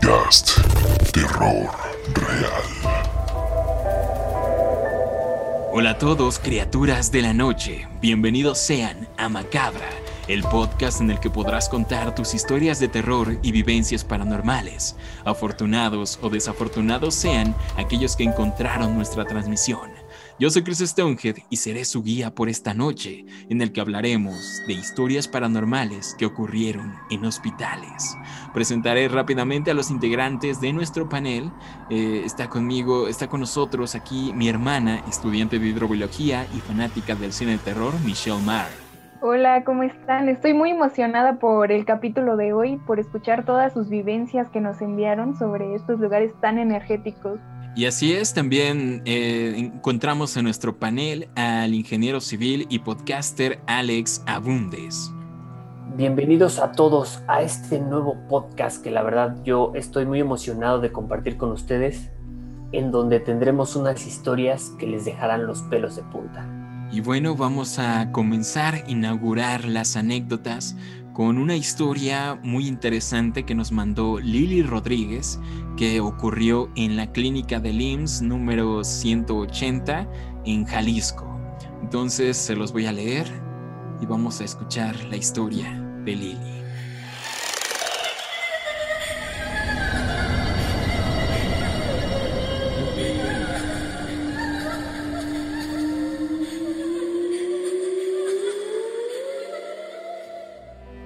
podcast Terror Real. Hola a todos, criaturas de la noche. Bienvenidos sean a Macabra, el podcast en el que podrás contar tus historias de terror y vivencias paranormales. Afortunados o desafortunados sean aquellos que encontraron nuestra transmisión. Yo soy Chris Stonehead y seré su guía por esta noche, en el que hablaremos de historias paranormales que ocurrieron en hospitales. Presentaré rápidamente a los integrantes de nuestro panel. Eh, está conmigo, está con nosotros aquí mi hermana, estudiante de hidrobiología y fanática del cine de terror, Michelle Marr. Hola, ¿cómo están? Estoy muy emocionada por el capítulo de hoy, por escuchar todas sus vivencias que nos enviaron sobre estos lugares tan energéticos. Y así es, también eh, encontramos en nuestro panel al ingeniero civil y podcaster Alex Abundes. Bienvenidos a todos a este nuevo podcast que la verdad yo estoy muy emocionado de compartir con ustedes, en donde tendremos unas historias que les dejarán los pelos de punta. Y bueno, vamos a comenzar a inaugurar las anécdotas con una historia muy interesante que nos mandó Lili Rodríguez, que ocurrió en la clínica del IMSS número 180 en Jalisco. Entonces se los voy a leer y vamos a escuchar la historia de Lili.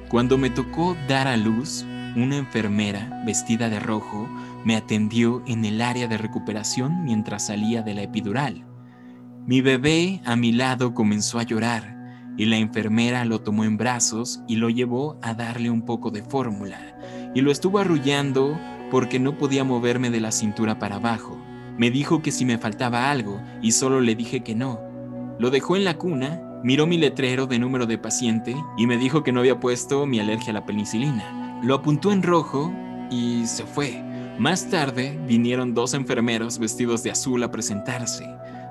Cuando me tocó dar a luz, una enfermera vestida de rojo me atendió en el área de recuperación mientras salía de la epidural. Mi bebé a mi lado comenzó a llorar y la enfermera lo tomó en brazos y lo llevó a darle un poco de fórmula y lo estuvo arrullando porque no podía moverme de la cintura para abajo. Me dijo que si me faltaba algo y solo le dije que no. Lo dejó en la cuna Miró mi letrero de número de paciente y me dijo que no había puesto mi alergia a la penicilina. Lo apuntó en rojo y se fue. Más tarde vinieron dos enfermeros vestidos de azul a presentarse.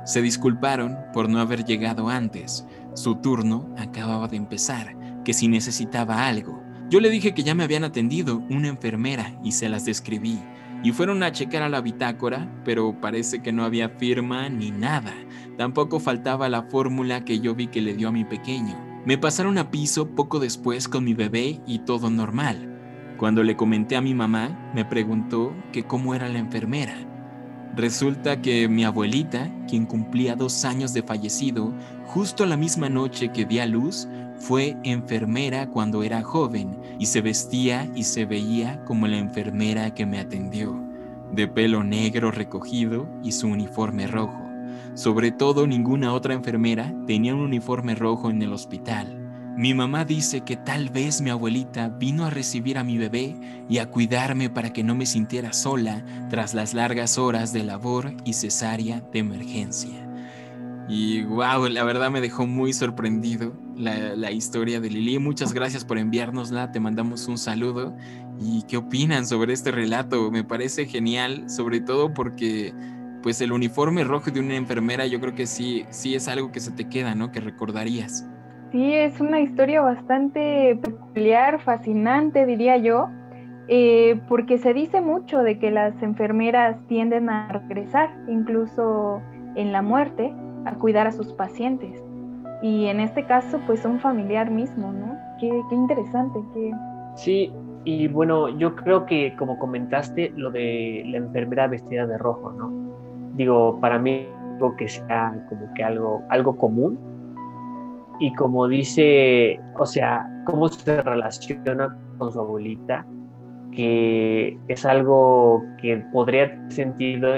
Se disculparon por no haber llegado antes. Su turno acababa de empezar, que si necesitaba algo. Yo le dije que ya me habían atendido una enfermera y se las describí. Y fueron a checar a la bitácora, pero parece que no había firma ni nada. Tampoco faltaba la fórmula que yo vi que le dio a mi pequeño. Me pasaron a piso poco después con mi bebé y todo normal. Cuando le comenté a mi mamá, me preguntó que cómo era la enfermera. Resulta que mi abuelita, quien cumplía dos años de fallecido, justo la misma noche que di a luz, fue enfermera cuando era joven y se vestía y se veía como la enfermera que me atendió, de pelo negro recogido y su uniforme rojo. Sobre todo ninguna otra enfermera tenía un uniforme rojo en el hospital. Mi mamá dice que tal vez mi abuelita vino a recibir a mi bebé y a cuidarme para que no me sintiera sola tras las largas horas de labor y cesárea de emergencia. Y wow, la verdad me dejó muy sorprendido la, historia de Lili. Muchas gracias por enviárnosla, te mandamos un saludo. ¿Y qué opinan sobre este relato? Me parece genial, sobre todo porque pues el uniforme rojo de una enfermera yo creo que sí, sí es algo que se te queda, ¿no? Que recordarías. Sí, es una historia bastante peculiar, fascinante, diría yo, eh, porque se dice mucho de que las enfermeras tienden a regresar, incluso en la muerte, a cuidar a sus pacientes. Y en este caso, pues un familiar mismo, ¿no? Qué, qué interesante. Qué... Sí, y bueno, yo creo que como comentaste, lo de la enfermera vestida de rojo, ¿no? digo, para mí algo que sea como que algo, algo común. Y como dice, o sea, cómo se relaciona con su abuelita, que es algo que podría tener sentido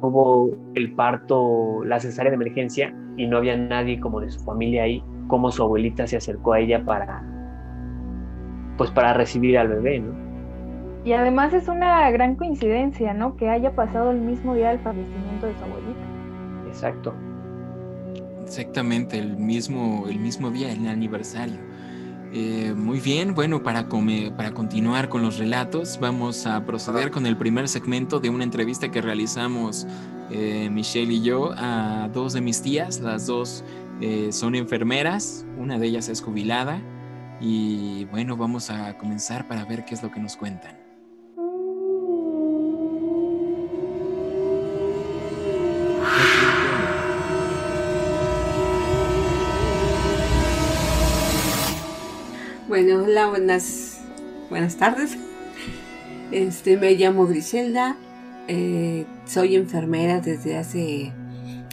hubo el parto, la cesárea de emergencia y no había nadie como de su familia ahí, como su abuelita se acercó a ella para pues para recibir al bebé, ¿no? Y además es una gran coincidencia, ¿no? Que haya pasado el mismo día del fallecimiento de su abuelita. Exacto. Exactamente, el mismo, el mismo día, el aniversario. Eh, muy bien, bueno, para, para continuar con los relatos, vamos a proceder con el primer segmento de una entrevista que realizamos eh, Michelle y yo a dos de mis tías. Las dos eh, son enfermeras, una de ellas es jubilada. Y bueno, vamos a comenzar para ver qué es lo que nos cuentan. Bueno, hola, buenas, buenas tardes. Este, me llamo Griselda, eh, soy enfermera desde hace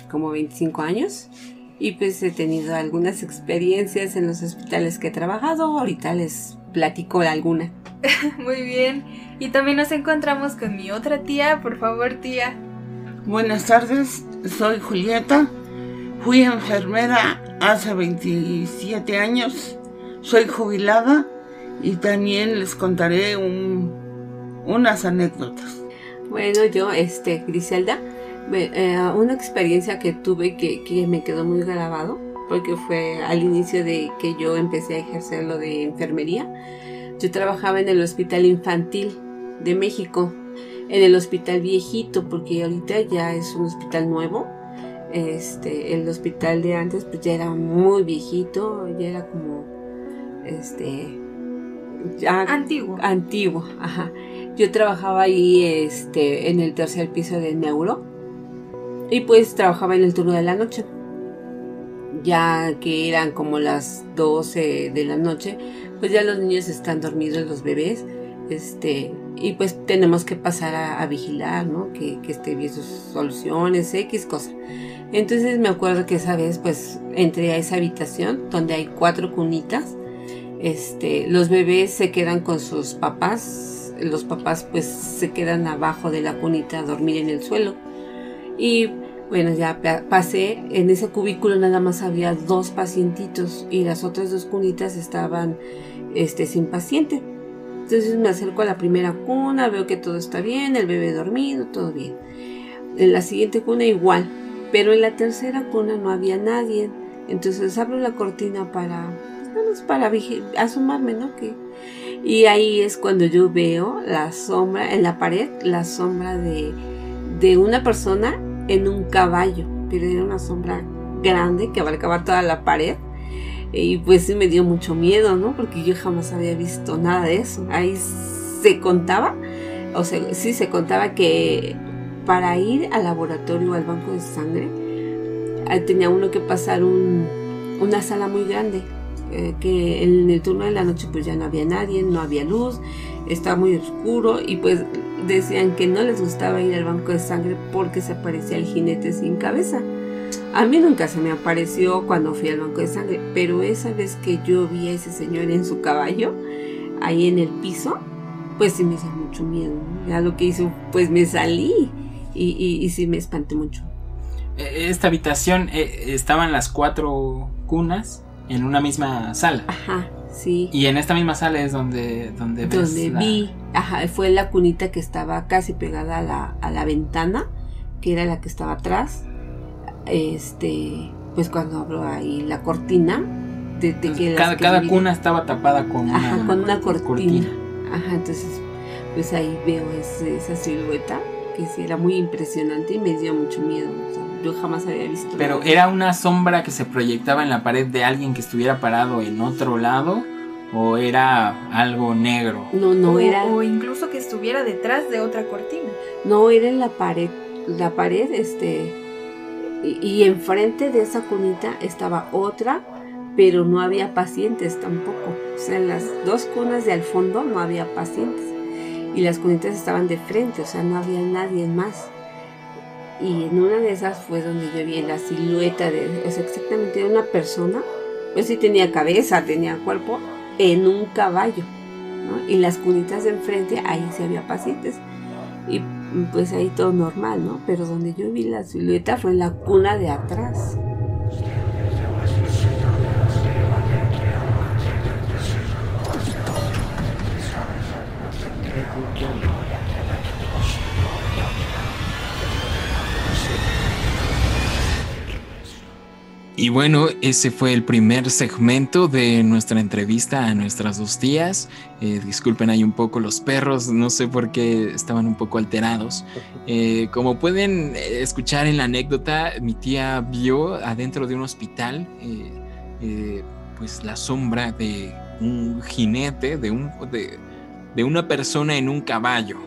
como 25 años y pues he tenido algunas experiencias en los hospitales que he trabajado. Ahorita les platico alguna. Muy bien. Y también nos encontramos con mi otra tía. Por favor, tía. Buenas tardes, soy Julieta. Fui enfermera hace 27 años. Soy jubilada y también les contaré unas anécdotas. Bueno, yo, este, Griselda, eh, una experiencia que tuve que, que me quedó muy grabado, porque fue al inicio de que yo empecé a ejercer lo de enfermería. Yo trabajaba en el Hospital Infantil de México, en el Hospital Viejito, porque ahorita ya es un hospital nuevo. Este, el hospital de antes pues ya era muy viejito, ya era como este antiguo. Antiguo, ajá. Yo trabajaba ahí este, en el tercer piso de neuro y pues trabajaba en el turno de la noche. Ya que eran como las 12 de la noche, pues ya los niños están dormidos, los bebés, este, y pues tenemos que pasar a, vigilar, ¿no? Que, que esté bien sus soluciones, X cosa. Entonces me acuerdo que esa vez pues entré a esa habitación donde hay cuatro cunitas este, los bebés se quedan con sus papás, los papás pues se quedan abajo de la cunita a dormir en el suelo. Y bueno, ya pasé, en ese cubículo nada más había dos pacientitos y las otras dos cunitas estaban este, sin paciente. Entonces me acerco a la primera cuna, veo que todo está bien, el bebé dormido, todo bien. En la siguiente cuna igual, pero en la tercera cuna no había nadie. Entonces abro la cortina para para asomarme, ¿no? Que, y ahí es cuando yo veo la sombra, en la pared, la sombra de, de una persona en un caballo, pero era una sombra grande que abarcaba toda la pared. Y pues sí me dio mucho miedo, ¿no? Porque yo jamás había visto nada de eso. Ahí se contaba, o sea, sí se contaba que para ir al laboratorio o al banco de sangre, tenía uno que pasar un, una sala muy grande eh, que en el turno de la noche pues ya no había nadie, no había luz, estaba muy oscuro y pues decían que no les gustaba ir al banco de sangre porque se aparecía el jinete sin cabeza. A mí nunca se me apareció cuando fui al banco de sangre, pero esa vez que yo vi a ese señor en su caballo, ahí en el piso, pues sí me hizo mucho miedo. Ya lo que hizo, pues me salí y, y, sí me espanté mucho. Eh, esta habitación, eh, estaban las cuatro cunas en una misma sala. Ajá, sí. Y en esta misma sala es donde donde, donde vi, ajá, fue la cunita que estaba casi pegada a la, a la ventana, que era la que estaba atrás. Este, pues cuando abro ahí la cortina, de, que cada, cada cuna estaba tapada con una, con una cortina. Ajá, entonces pues ahí veo esa silueta que sí era muy impresionante y me dio mucho miedo yo jamás había visto. Pero era una sombra que se proyectaba en la pared de alguien que estuviera parado en otro lado o era algo negro. No, no era. O incluso que estuviera detrás de otra cortina. No, era en la pared. La pared, este. Y, enfrente de esa cunita estaba otra, pero no había pacientes tampoco. O sea, en las dos cunas de al fondo no había pacientes. Y las cunitas estaban de frente, o sea, no había nadie más. Y en una de esas fue donde yo vi la silueta de, o sea, exactamente de una persona, pues sí tenía cabeza, tenía cuerpo, en un caballo. ¿no? Y las cunitas de enfrente, ahí sí había pacientes. Y pues ahí todo normal, ¿no? Pero donde yo vi la silueta fue en la cuna de atrás. Y bueno, ese fue el primer segmento de nuestra entrevista a nuestras dos tías. Eh, disculpen hay un poco los perros, no sé por qué estaban un poco alterados. Eh, como pueden eh, escuchar en la anécdota, mi tía vio adentro de un hospital pues la sombra de un jinete, de, un, de, una persona en un caballo.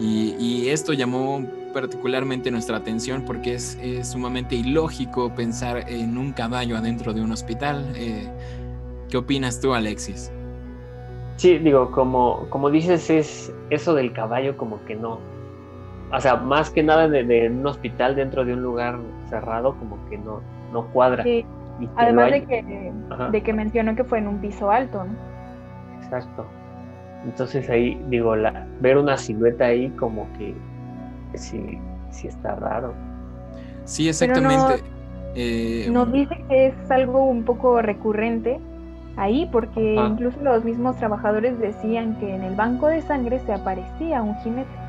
Y, y esto llamó particularmente nuestra atención porque es, sumamente ilógico pensar en un caballo adentro de un hospital. Eh, ¿Qué opinas tú, Alexis? Sí, digo, como, como dices, es eso del caballo como que no. O sea, más que nada de, un hospital dentro de un lugar cerrado, como que no, no cuadra. Sí. Además de que, de que mencionó que fue en un piso alto, ¿no? Exacto. Entonces ahí, digo, la, ver una silueta ahí como que sí, sí está raro. Sí, exactamente. Eh, nos dice que es algo un poco recurrente ahí, porque incluso los mismos trabajadores decían que en el banco de sangre se aparecía un jinete.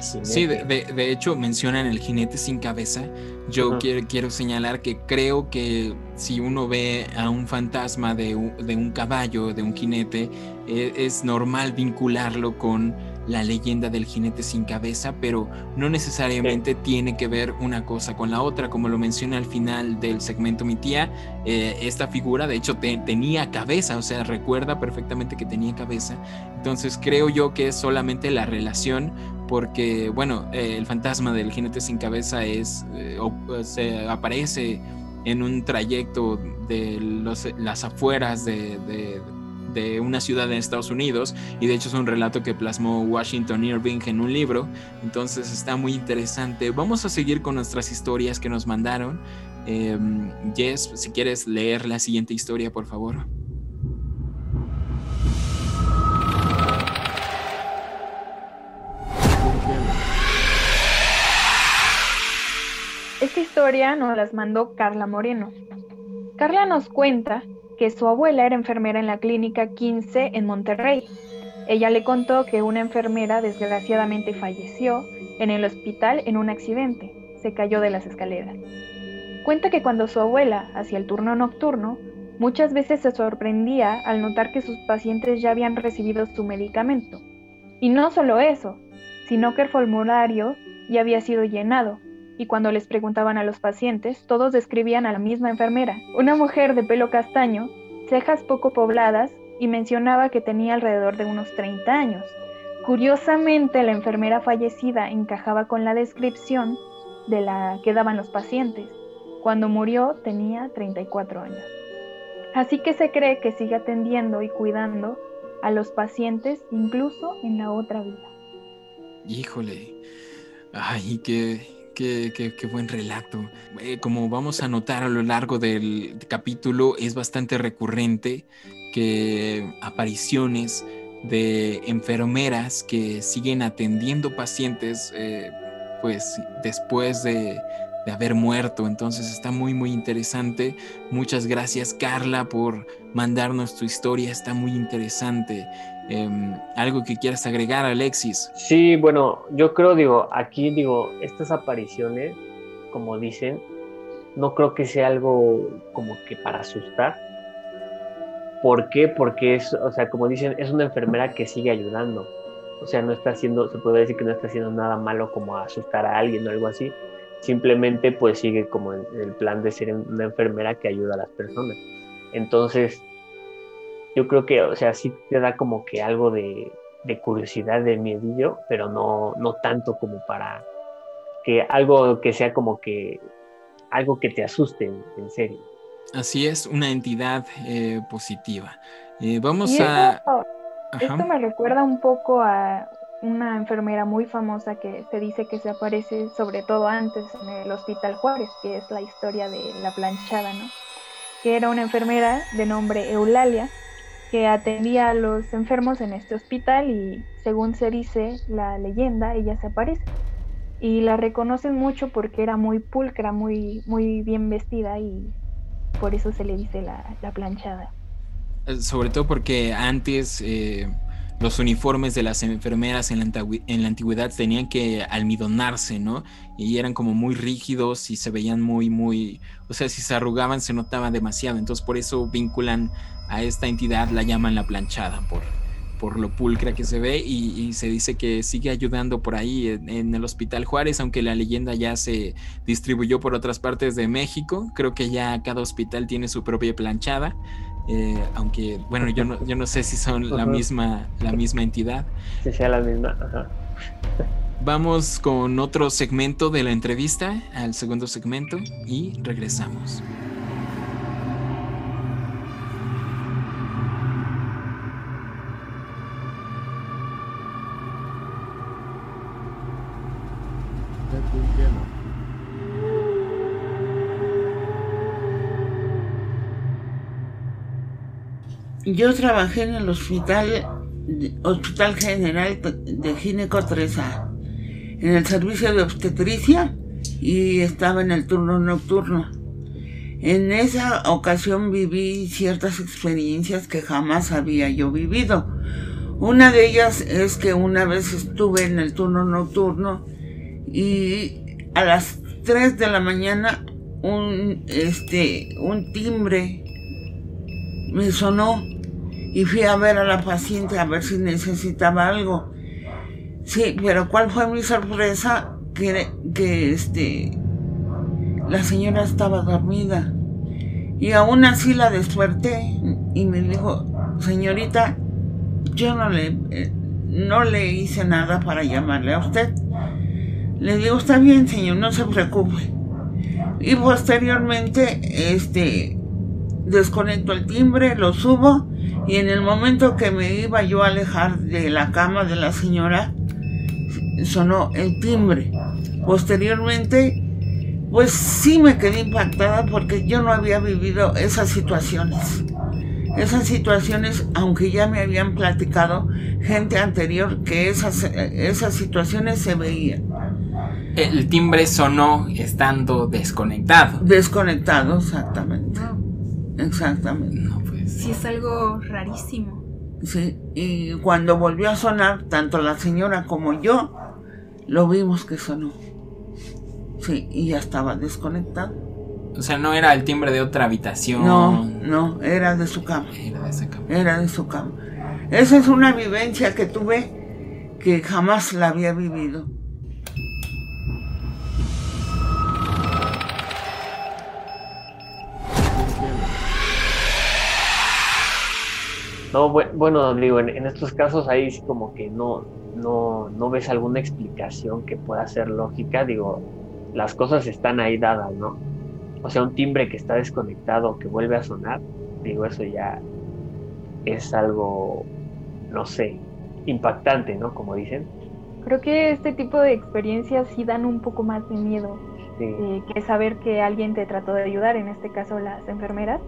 Sí, de, hecho mencionan el jinete sin cabeza. Yo quiero, quiero, señalar que creo que si uno ve a un fantasma de un, de un caballo, de un jinete, e, es normal vincularlo con la leyenda del jinete sin cabeza, pero no necesariamente tiene que ver una cosa con la otra. Como lo menciona al final del segmento mi tía, eh, esta figura de hecho tenía cabeza, o sea, recuerda perfectamente que tenía cabeza. Entonces creo yo que es solamente la relación porque, bueno, eh, el fantasma del jinete sin cabeza es, eh, se aparece en un trayecto de las afueras de de una ciudad en Estados Unidos y de hecho es un relato que plasmó Washington Irving en un libro, entonces está muy interesante. Vamos a seguir con nuestras historias que nos mandaron. Eh, Jess, si quieres leer la siguiente historia, por favor. Esta historia nos las mandó Carla Moreno. Carla nos cuenta que su abuela era enfermera en la clínica 15 en Monterrey. Ella le contó que una enfermera desgraciadamente falleció en el hospital en un accidente. Se cayó de las escaleras. Cuenta que cuando su abuela hacía el turno nocturno, muchas veces se sorprendía al notar que sus pacientes ya habían recibido su medicamento. Y no solo eso, sino que el formulario ya había sido llenado y cuando les preguntaban a los pacientes, todos describían a la misma enfermera, una mujer de pelo castaño, cejas poco pobladas y mencionaba que tenía alrededor de unos 30 años. Curiosamente, la enfermera fallecida encajaba con la descripción de la que daban los pacientes. Cuando murió tenía 34 años. Así que se cree que sigue atendiendo y cuidando a los pacientes incluso en la otra vida. Híjole, ay, qué, Qué, buen relato. Eh, como vamos a notar a lo largo del capítulo, es bastante recurrente que apariciones de enfermeras que siguen atendiendo pacientes, eh, pues después de, de haber muerto. Entonces está muy, muy interesante. Muchas gracias, Carla, por mandarnos tu historia. Está muy interesante. Em, ¿Algo que quieras agregar, Alexis? Sí, bueno, yo creo, digo, aquí digo, estas apariciones, como dicen, no creo que sea algo como que para asustar. ¿Por qué? Porque es, o sea, como dicen, es una enfermera que sigue ayudando. O sea, no está haciendo, se puede decir que no está haciendo nada malo como asustar a alguien o algo así. Simplemente pues sigue como en el plan de ser una enfermera que ayuda a las personas. Entonces, yo creo que, o sea, sí te da como que algo de, curiosidad, de miedillo, pero no, no tanto como para que algo que sea como que algo que te asuste en, serio. Así es, una entidad eh, positiva. Eh, vamos a... Esto me recuerda un poco a una enfermera muy famosa que se dice que se aparece sobre todo antes en el Hospital Juárez, que es la historia de la planchada, ¿no? Que era una enfermera de nombre Eulalia, que atendía a los enfermos en este hospital y según se dice la leyenda, ella se aparece. Y la reconocen mucho porque era muy pulcra, muy, muy bien vestida y por eso se le dice la, planchada. Eh, sobre todo porque antes eh, los uniformes de las enfermeras en la, en la, antigüedad tenían que almidonarse, ¿no? Y eran como muy rígidos y se veían muy, muy, o sea, si se arrugaban se notaba demasiado. Entonces por eso vinculan a esta entidad la llaman la planchada por, por lo pulcra que se ve y, se dice que sigue ayudando por ahí en, el Hospital Juárez, aunque la leyenda ya se distribuyó por otras partes de México. Creo que ya cada hospital tiene su propia planchada, eh, aunque bueno, yo no, yo no sé si son la misma, la misma entidad. Si sea la misma. Vamos con otro segmento de la entrevista, al segundo segmento, y regresamos. Yo trabajé en el hospital, Hospital General de Gineco 3 en el servicio de obstetricia y estaba en el turno nocturno. En esa ocasión viví ciertas experiencias que jamás había yo vivido. Una de ellas es que una vez estuve en el turno nocturno y a las 3 de la mañana un, este, un timbre me sonó y fui a ver a la paciente a ver si necesitaba algo. Sí, pero ¿cuál fue mi sorpresa? Que, que este, la señora estaba dormida. Y aún así la desperté y me dijo, señorita, yo no le, eh, no le hice nada para llamarle a usted. Le digo, está bien, señor, no se preocupe. Y posteriormente, este, desconecto el timbre, lo subo y en el momento que me iba yo a alejar de la cama de la señora, sonó el timbre. Posteriormente, pues sí me quedé impactada porque yo no había vivido esas situaciones. Esas situaciones, aunque ya me habían platicado gente anterior que esas, esas situaciones se veían. El timbre sonó estando desconectado. Desconectado, exactamente. Exactamente. No, pues. Sí, es algo rarísimo. Sí, y cuando volvió a sonar, tanto la señora como yo lo vimos que sonó. Sí, y ya estaba desconectado. O sea, no era el timbre de otra habitación. No, no, era de su cama. Era de esa cama. Era de su cama. Esa es una vivencia que tuve que jamás la había vivido. No, bueno, digo, en, estos casos ahí sí como que no, no, no ves alguna explicación que pueda ser lógica, digo, las cosas están ahí dadas, ¿no? O sea, un timbre que está desconectado, que vuelve a sonar, digo, eso ya es algo, no sé, impactante, ¿no? Como dicen. Creo que este tipo de experiencias sí dan un poco más de miedo eh, que saber que alguien te trató de ayudar, en este caso las enfermeras,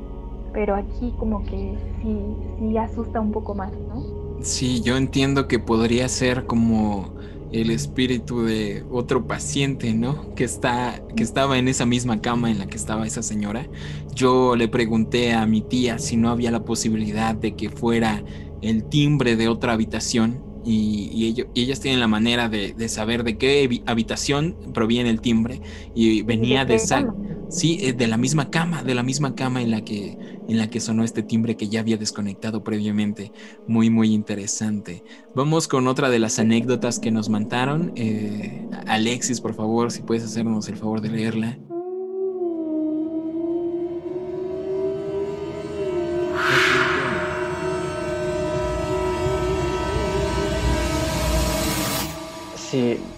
pero aquí como que sí, sí asusta un poco más, ¿no? Sí, yo entiendo que podría ser como el espíritu de otro paciente, ¿no? Que está que estaba en esa misma cama en la que estaba esa señora. Yo le pregunté a mi tía si no había la posibilidad de que fuera el timbre de otra habitación y, ellas tienen la manera de, saber de qué habitación proviene el timbre y venía de esa sí eh, de la misma cama de la misma cama en la que en la que sonó este timbre que ya había desconectado previamente. Muy muy interesante. Vamos con otra de las anécdotas que nos mandaron eh, Alexis por favor si puedes hacernos el favor de leerla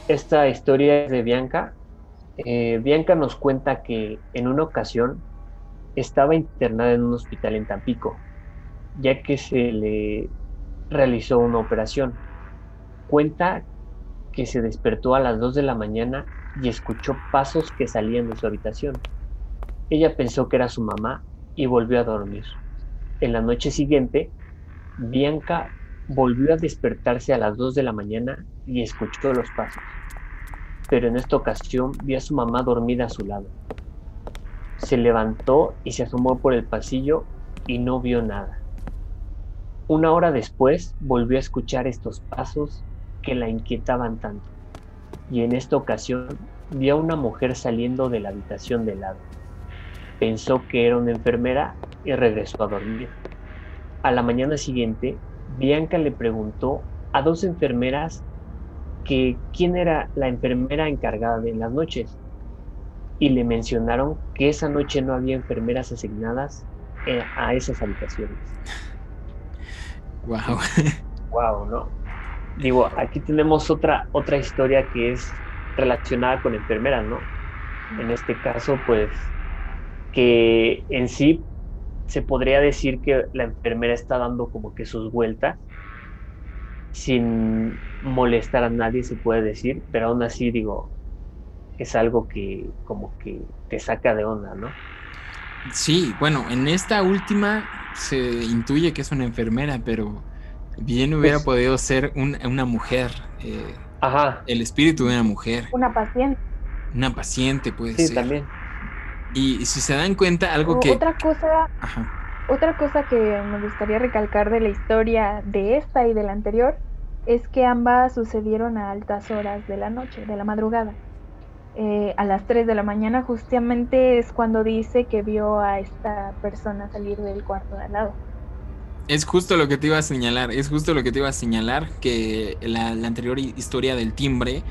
esta historia es de Bianca. Eh, Bianca nos cuenta que en una ocasión estaba internada en un hospital en Tampico, ya que se le realizó una operación. Cuenta que se despertó a las 2 de la mañana y escuchó pasos que salían de su habitación. Ella pensó que era su mamá y volvió a dormir. En la noche siguiente, Bianca volvió a despertarse a las 2 de la mañana y escuchó los pasos. Pero en esta ocasión vio a su mamá dormida a su lado. Se levantó y se asomó por el pasillo y no vio nada. Una hora después volvió a escuchar estos pasos que la inquietaban tanto. Y en esta ocasión vio a una mujer saliendo de la habitación de lado. Pensó que era una enfermera y regresó a dormir. A la mañana siguiente, Bianca le preguntó a dos enfermeras que quién era la enfermera encargada de las noches y le mencionaron que esa noche no había enfermeras asignadas a esas habitaciones. Wow. Wow, ¿no? Digo, aquí tenemos otra otra historia que es relacionada con enfermeras, ¿no? En este caso, pues que en sí se podría decir que la enfermera está dando como que sus vueltas sin molestar a nadie, se puede decir, pero aún así digo, es algo que como que te saca de onda, ¿no? Sí, bueno, en esta última se intuye que es una enfermera, pero bien hubiera Pues- podido ser un- una mujer, eh, Ajá, el espíritu de una mujer, Una paciente. una paciente puede sí, ser. también. Y si se dan cuenta, algo O que... Otra cosa, Ajá. otra cosa que me gustaría recalcar de la historia de esta y de la anterior es que ambas sucedieron a altas horas de la noche, de la madrugada. Eh, a las 3 de la mañana justamente es cuando dice que vio a esta persona salir del cuarto de al lado. Es justo lo que te iba a señalar, es justo lo que te iba a señalar, que la, la anterior hi- historia del timbre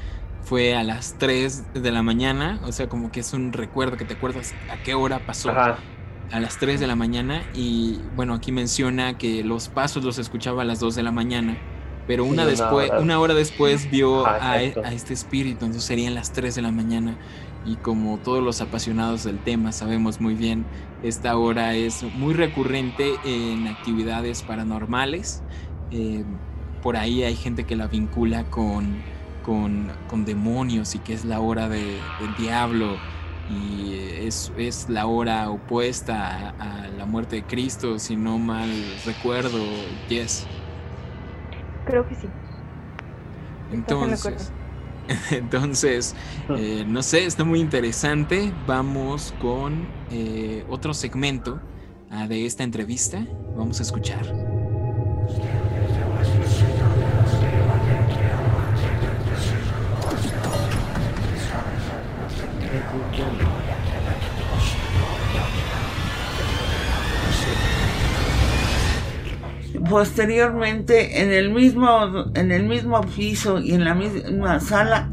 fue a las 3 de la mañana, o sea, como que es un recuerdo que te acuerdas a qué hora pasó. Ajá, a las 3 de la mañana y bueno, aquí menciona que los pasos los escuchaba a las 2 de la mañana, pero una, después, hora. una hora después vio Ajá, a, e- a este espíritu, entonces serían las 3 de la mañana y como todos los apasionados del tema sabemos muy bien, esta hora es muy recurrente en actividades paranormales, eh, por ahí hay gente que la vincula con, con, con demonios y que es la hora de- del diablo y es, es la hora opuesta a, a la muerte de Cristo, si no mal recuerdo, yes. Creo que sí. Entonces, entonces eh, no sé, está muy interesante. Vamos con eh, otro segmento ah, de esta entrevista. Vamos a escuchar. Posteriormente, en el mismo, en el mismo piso y en la misma sala,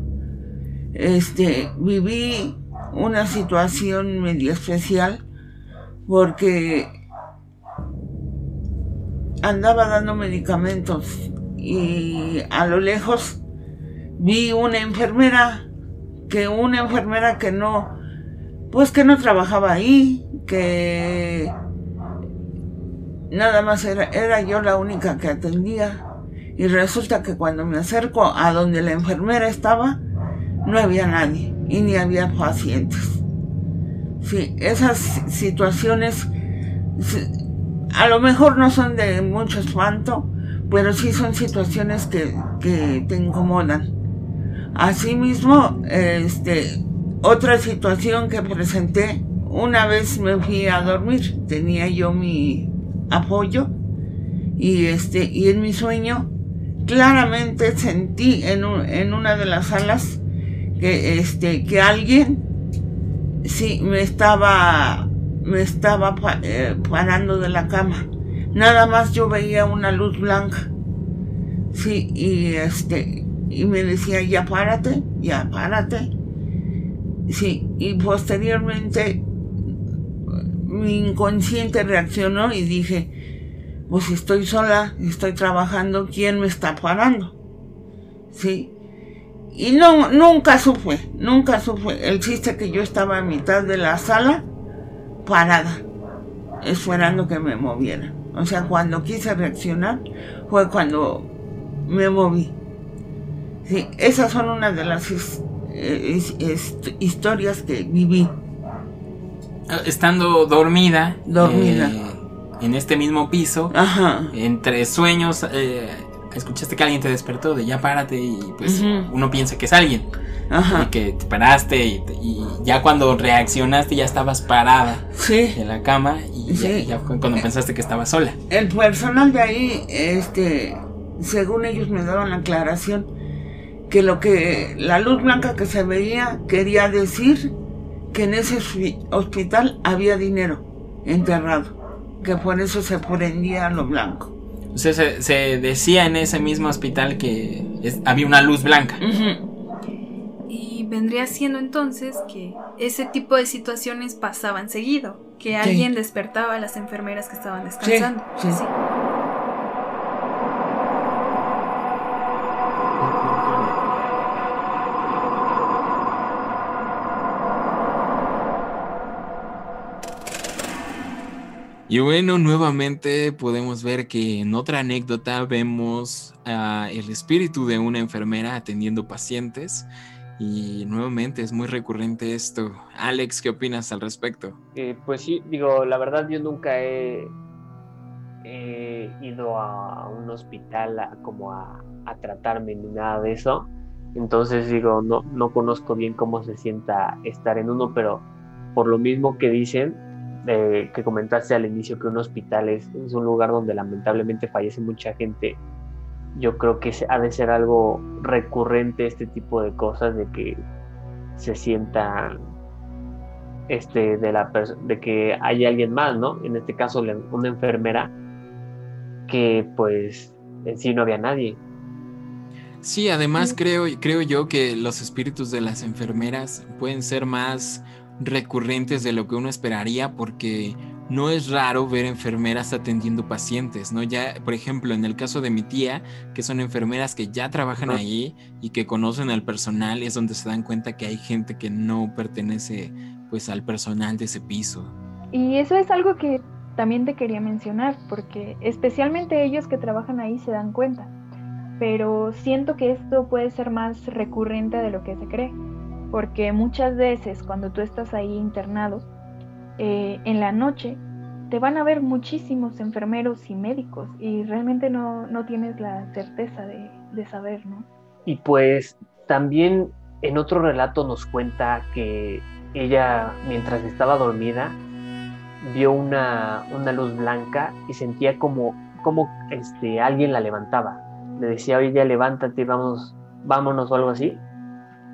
este, viví una situación medio especial porque andaba dando medicamentos y a lo lejos vi una enfermera que una enfermera que no pues que no trabajaba ahí que nada más era, era yo la única que atendía. Y resulta que cuando me acerco a donde la enfermera estaba no había nadie y ni había pacientes. Sí esas situaciones a lo mejor no son de mucho espanto pero sí son situaciones que, que te incomodan. Asimismo este otra situación que presenté una vez me fui a dormir tenía yo mi apoyo. Y este y en mi sueño claramente sentí en, un- en una de las salas que este que alguien sí me estaba me estaba eh, parando de la cama. Nada más yo veía una luz blanca. Sí y este y me decía ya párate ya párate sí y posteriormente mi inconsciente reaccionó y dije, pues estoy sola, estoy trabajando, ¿quién me está parando? Sí. Y no, nunca supe, nunca supe. El chiste que yo estaba a mitad de la sala, parada, esperando que me moviera. O sea, cuando quise reaccionar, fue cuando me moví. Sí, esas son una de las eh, his- hist- historias que viví. Estando dormida, Dormida. eh, en este mismo piso, Ajá. entre sueños, eh, escuchaste que alguien te despertó de ya párate y pues uno piensa que es alguien. Ajá. Y que te paraste y, y ya cuando reaccionaste ya estabas parada Sí. en la cama y ya, Sí. ya fue cuando pensaste que estabas sola. El personal de ahí, este, según ellos me daban la aclaración, que lo que la luz blanca que se veía quería decir que en ese hospi- hospital había dinero enterrado, que por eso se prendía lo blanco. O sea, se, se decía en ese mismo hospital que es- había una luz blanca. Y vendría siendo entonces que ese tipo de situaciones pasaban seguido, que alguien despertaba a las enfermeras que estaban descansando. sí. Y bueno, nuevamente podemos ver que en otra anécdota vemos a el espíritu de una enfermera atendiendo pacientes Y nuevamente es muy recurrente esto. Alex, ¿qué opinas al respecto? Eh, pues sí, digo, la verdad yo nunca he, ido a un hospital como a, tratarme ni nada de eso. Entonces digo, no, no conozco bien cómo se sienta estar en uno, pero por lo mismo que dicen, eh, que comentaste al inicio que un hospital es, es, un lugar donde lamentablemente fallece mucha gente, yo creo que ha de ser algo recurrente este tipo de cosas, de que se sienta este, de, la de que hay alguien más, ¿no? En este caso una enfermera que pues en sí no había nadie. Sí, además creo, creo yo que los espíritus de las enfermeras pueden ser más recurrentes de lo que uno esperaría porque no es raro ver enfermeras atendiendo pacientes, ¿no? Ya, por ejemplo, en el caso de mi tía, que son enfermeras que ya trabajan ahí y que conocen al personal, es donde se dan cuenta que hay gente que no pertenece pues al personal de ese piso. Y eso es algo que también te quería mencionar, porque especialmente ellos que trabajan ahí se dan cuenta. Pero siento que esto puede ser más recurrente de lo que se cree, porque muchas veces cuando tú estás ahí internado, eh, en la noche te van a ver muchísimos enfermeros y médicos y realmente no, tienes la certeza de, saber, ¿no? Y pues también en otro relato nos cuenta que ella mientras estaba dormida vio una, luz blanca y sentía como, como este, alguien la levantaba. Le decía, oye, ya levántate, vamos, vámonos o algo así.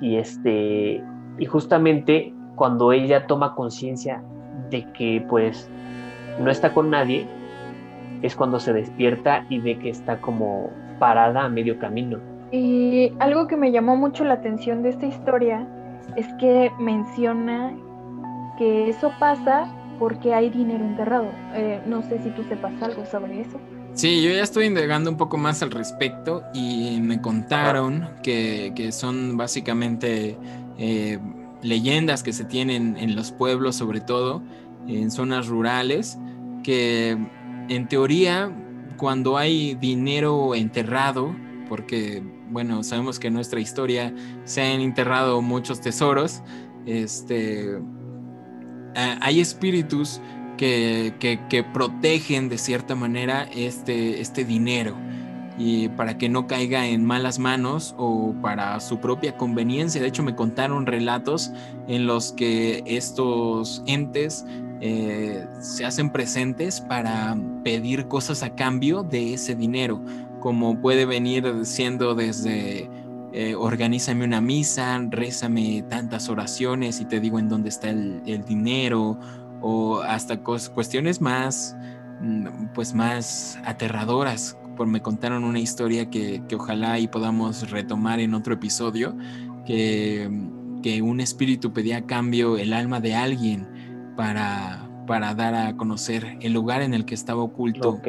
Y, este, y justamente cuando ella toma conciencia de que pues no está con nadie, es cuando se despierta y ve que está como parada a medio camino. Y algo que me llamó mucho la atención de esta historia es que menciona que eso pasa porque hay dinero enterrado. Eh, no sé si tú sepas algo sobre eso. Sí, yo ya estoy indagando un poco más al respecto y me contaron que, son básicamente eh, leyendas que se tienen en los pueblos, sobre todo en zonas rurales, que en teoría cuando hay dinero enterrado, porque bueno, sabemos que en nuestra historia se han enterrado muchos tesoros, este, hay espíritus que, protegen de cierta manera este, este dinero y para que no caiga en malas manos o para su propia conveniencia. De hecho, me contaron relatos en los que estos entes eh, se hacen presentes para pedir cosas a cambio de ese dinero, como puede venir siendo desde eh, organízame una misa, rézame tantas oraciones y te digo en dónde está el, dinero, o hasta cuestiones más, mm, pues más aterradoras. Por me contaron una historia que, ojalá y podamos retomar en otro episodio, que, que un espíritu pedía a cambio el alma de alguien para, para dar a conocer el lugar en el que estaba oculto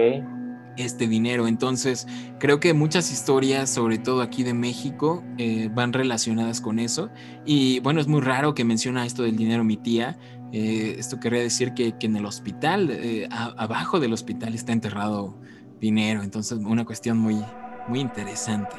este dinero. Entonces, creo que muchas historias, sobre todo aquí de México, eh, van relacionadas con eso. Y bueno, es muy raro que menciona esto del dinero mi tía. Eh, esto querría decir que, en el hospital, eh, abajo del hospital está enterrado dinero. Entonces, una cuestión muy, muy interesante.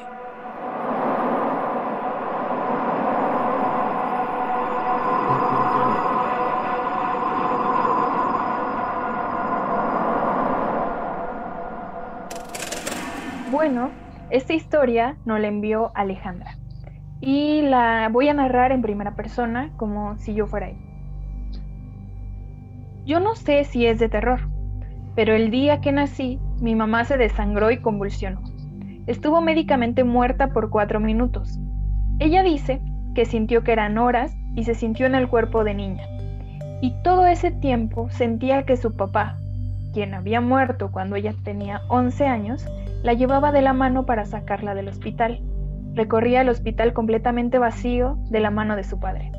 Bueno, esta historia nos la envió Alejandra y la voy a narrar en primera persona como si yo fuera él. Yo no sé si es de terror, pero el día que nací, mi mamá se desangró y convulsionó. Estuvo médicamente muerta por cuatro minutos. Ella dice que sintió que eran horas y se sintió en el cuerpo de niña. Y todo ese tiempo sentía que su papá, quien había muerto cuando ella tenía 11 años, la llevaba de la mano para sacarla del hospital. Recorría el hospital completamente vacío de la mano de su padre.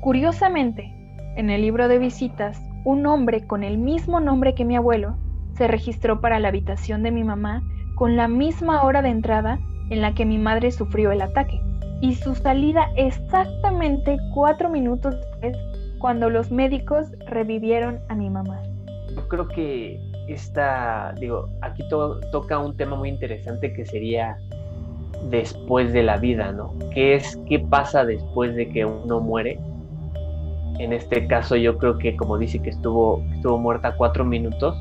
Curiosamente, en el libro de visitas, un hombre con el mismo nombre que mi abuelo se registró para la habitación de mi mamá con la misma hora de entrada en la que mi madre sufrió el ataque y su salida exactamente cuatro minutos después cuando los médicos revivieron a mi mamá. Yo creo que esta, digo, aquí toca un tema muy interesante que sería después de la vida, ¿no? ¿Qué es, qué pasa después de que uno muere? En este caso yo creo que como dice que estuvo, estuvo muerta cuatro minutos,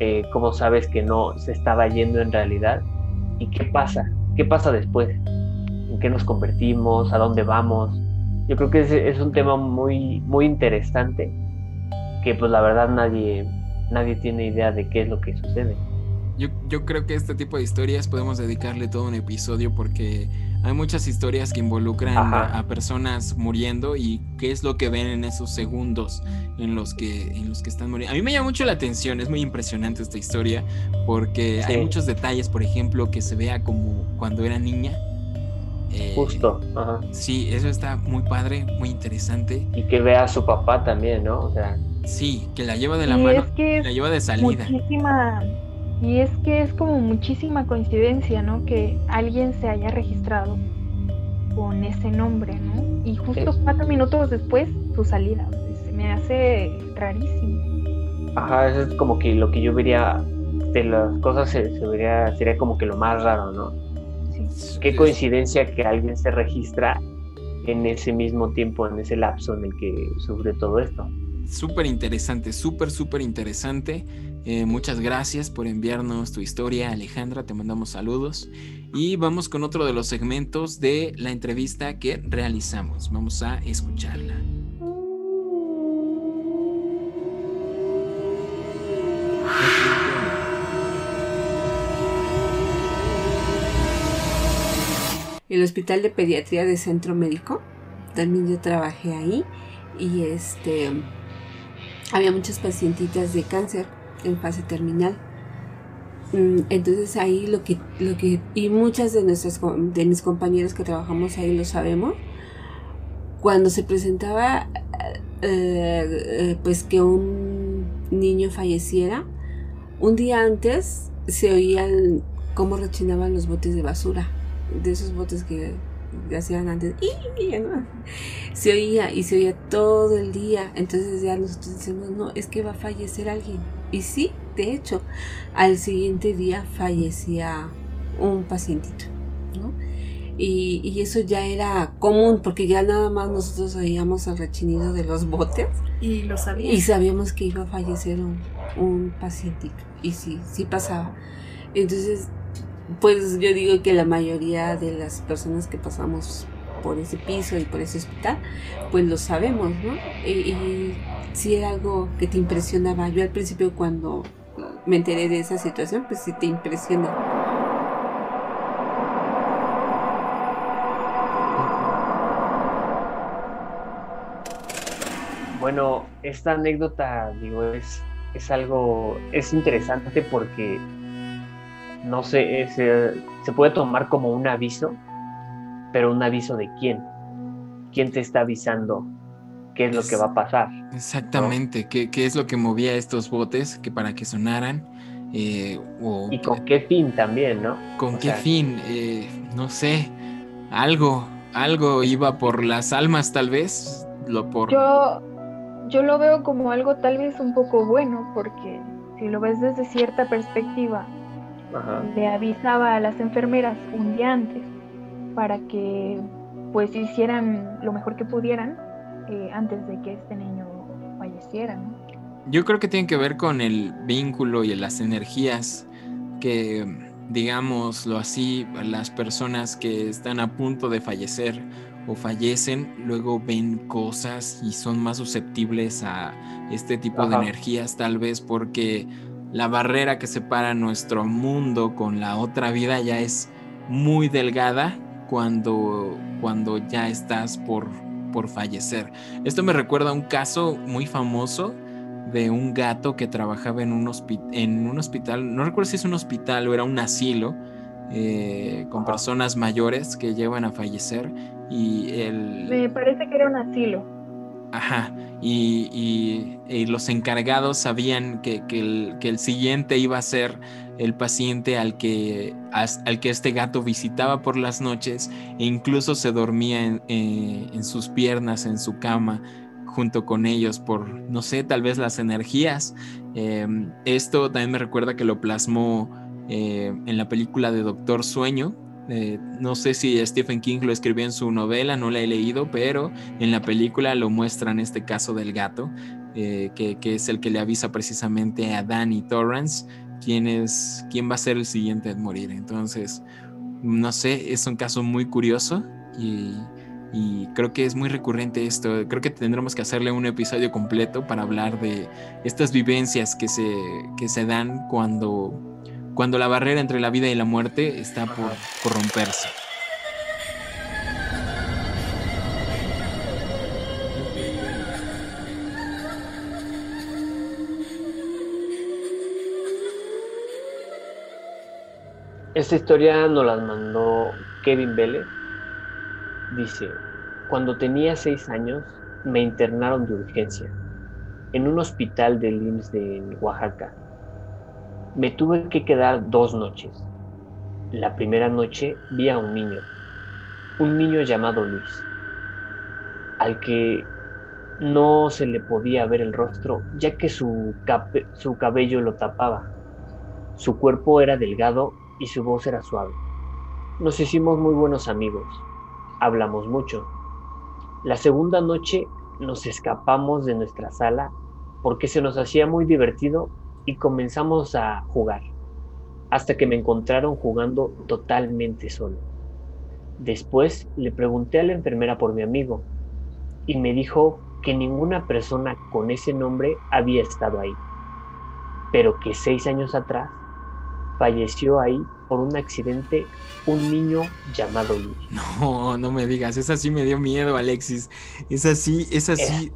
eh, ¿cómo sabes que no se estaba yendo en realidad? ¿Y qué pasa? ¿Qué pasa después? ¿En qué nos convertimos? ¿A dónde vamos? Yo creo que es, es un tema muy, muy interesante que pues la verdad nadie, nadie tiene idea de qué es lo que sucede. Yo, yo creo que este tipo de historias podemos dedicarle todo un episodio porque hay muchas historias que involucran a, personas muriendo y qué es lo que ven en esos segundos en los que, en los que están muriendo. A mí me llama mucho la atención, es muy impresionante esta historia porque hay muchos detalles, por ejemplo, que se vea como cuando era niña. Eh, Justo, ajá. Sí, eso está muy padre, muy interesante. Y que vea a su papá también, ¿no? O sea. Sí, que la lleva de la mano, la lleva de salida. Muchísima y es que es como muchísima coincidencia, ¿no? Que alguien se haya registrado con ese nombre, ¿no? Y justo cuatro minutos después, su salida. Se me hace rarísimo. Ajá, eso es como que lo que yo vería de las cosas se, vería, sería como que lo más raro, ¿no? Sí. Qué coincidencia que alguien se registra en ese mismo tiempo, en ese lapso en el que sufre todo esto. Súper interesante, súper, súper interesante. Eh, muchas gracias por enviarnos tu historia, Alejandra. Te mandamos saludos. Y vamos con otro de los segmentos de la entrevista que realizamos. Vamos a escucharla. El Hospital de Pediatría de Centro Médico. También yo trabajé ahí y este había muchas pacientitas de cáncer en fase terminal. Mm, entonces ahí lo que, lo que, y muchas de nuestras, de mis compañeros que trabajamos ahí lo sabemos, cuando se presentaba eh, eh, pues que un niño falleciera, un día antes se oían cómo rechinaban los botes de basura, de esos botes que hacían antes, se oía y se oía todo el día. Entonces ya nosotros decimos, no, es que va a fallecer alguien. Y sí, de hecho, al siguiente día fallecía un pacientito, ¿no? Y, y, eso ya era común porque ya nada más nosotros oíamos el rechinido de los botes. Y lo sabíamos. Y sabíamos que iba a fallecer un, un pacientito. Y sí, sí pasaba. Entonces pues yo digo que la mayoría de las personas que pasamos por ese piso y por ese hospital, pues lo sabemos, ¿no? Y, si era algo que te impresionaba. Yo al principio cuando me enteré de esa situación, pues sí te impresiona. Bueno, esta anécdota, digo, es, es algo, es interesante porque no sé, se puede tomar como un aviso, pero un aviso de quién. ¿Quién te está avisando qué es lo que va a pasar? Exactamente, ¿Qué, es lo que movía estos botes que para que sonaran. Eh, y con qué fin también, ¿no? ¿Con qué fin? Eh, no sé, algo, algo iba por las almas tal vez, lo por... Yo, yo lo veo como algo tal vez un poco bueno, porque si lo ves desde cierta perspectiva, le avisaba a las enfermeras un día antes para que pues hicieran lo mejor que pudieran eh, antes de que este niño falleciera. Yo creo que tiene que ver con el vínculo y las energías que, digámoslo así, las personas que están a punto de fallecer o fallecen, luego ven cosas y son más susceptibles a este tipo de energías, tal vez porque la barrera que separa nuestro mundo con la otra vida ya es muy delgada cuando, cuando ya estás por, por fallecer. Esto me recuerda a un caso muy famoso de un gato que trabajaba en un, en un hospital, no recuerdo si es un hospital o era un asilo, eh, con personas mayores que llevan a fallecer y el... Me parece que era un asilo. Ajá, y, los encargados sabían que, el, siguiente iba a ser el paciente al que, al que este gato visitaba por las noches e incluso se dormía en, eh, sus piernas, en su cama, junto con ellos por, no sé, tal vez las energías. Em, esto también me recuerda que lo plasmó eh, en la película de Doctor Sueño, Eh, no sé si Stephen King lo escribió en su novela, no la he leído, pero en la película lo muestran este caso del gato, eh, que, es el que le avisa precisamente a Danny Torrance quién, es, quién va a ser el siguiente en morir. Entonces, no sé, es un caso muy curioso y, y creo que es muy recurrente esto. Creo que tendremos que hacerle un episodio completo para hablar de estas vivencias que se, que se dan cuando, cuando la barrera entre la vida y la muerte está por, por romperse. Esta historia nos la mandó Kevin Vélez. Dice, cuando tenía seis años me internaron de urgencia en un hospital de IMSS de Oaxaca. Me tuve que quedar dos noches. La primera noche vi a un niño, un niño llamado Luis, al que no se le podía ver el rostro ya que su, su cabello lo tapaba. Su cuerpo era delgado y su voz era suave. Nos hicimos muy buenos amigos, hablamos mucho. La segunda noche nos escapamos de nuestra sala porque se nos hacía muy divertido y comenzamos a jugar, hasta que me encontraron jugando totalmente solo. Después le pregunté a la enfermera por mi amigo y me dijo que ninguna persona con ese nombre había estado ahí, pero que seis años atrás falleció ahí por un accidente un niño llamado Luis. No, no me digas, esa sí me dio miedo, Alexis. Esa sí, esa sí,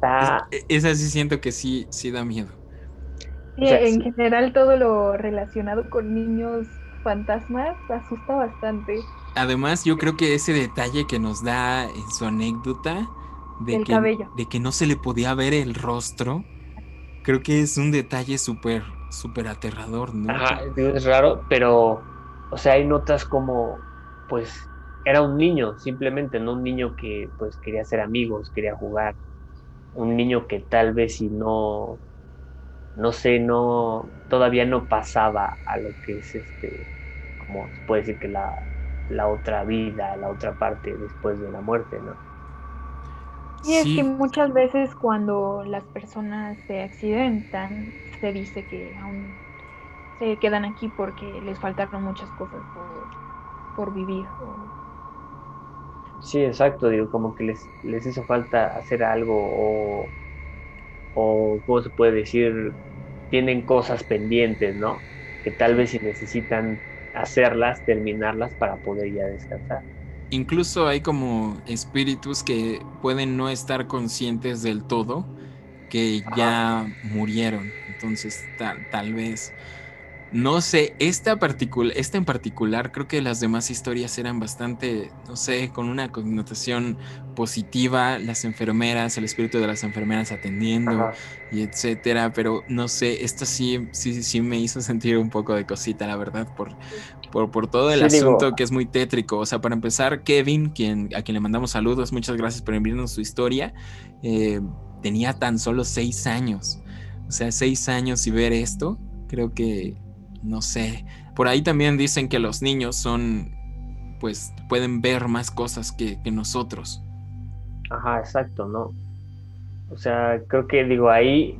esa sí siento que sí, sí da miedo. Sí, en general todo lo relacionado con niños fantasmas asusta bastante. Además, yo creo que ese detalle que nos da en su anécdota de, que, de que no se le podía ver el rostro, creo que es un detalle súper súper aterrador, ¿no? Ajá, es raro, pero, o sea, hay notas como, pues, era un niño, simplemente, no un niño que, pues, quería ser amigos, quería jugar, un niño que tal vez si no, no sé, no, todavía no pasaba a lo que es este, como se puede decir que la, la otra vida, la otra parte después de la muerte, ¿no? Y es que muchas veces cuando las personas se accidentan, se dice que aún se quedan aquí porque les faltaron muchas cosas por, vivir. Sí, exacto, digo, como que les, les hizo falta hacer algo o, o, ¿cómo se puede decir? Tienen cosas pendientes, ¿no? Que tal vez si necesitan hacerlas, terminarlas para poder ya descansar. Incluso hay como espíritus que pueden no estar conscientes del todo, que ya murieron. Entonces, tal, vez. No sé, esta, esta en particular, creo que las demás historias eran bastante, no sé, con una connotación positiva, las enfermeras, el espíritu de las enfermeras atendiendo y etcétera, pero no sé, esta sí, sí, sí me hizo sentir un poco de cosita, la verdad, por, por, todo el asunto que es muy tétrico. O sea, para empezar, Kevin, quien, a quien le mandamos saludos, muchas gracias por enviarnos su historia, eh, tenía tan solo seis años. O sea, seis años y ver esto, creo que, no sé. Por ahí también dicen que los niños son, pues, pueden ver más cosas que, nosotros. Ajá, exacto, ¿no? O sea, creo que digo, ahí,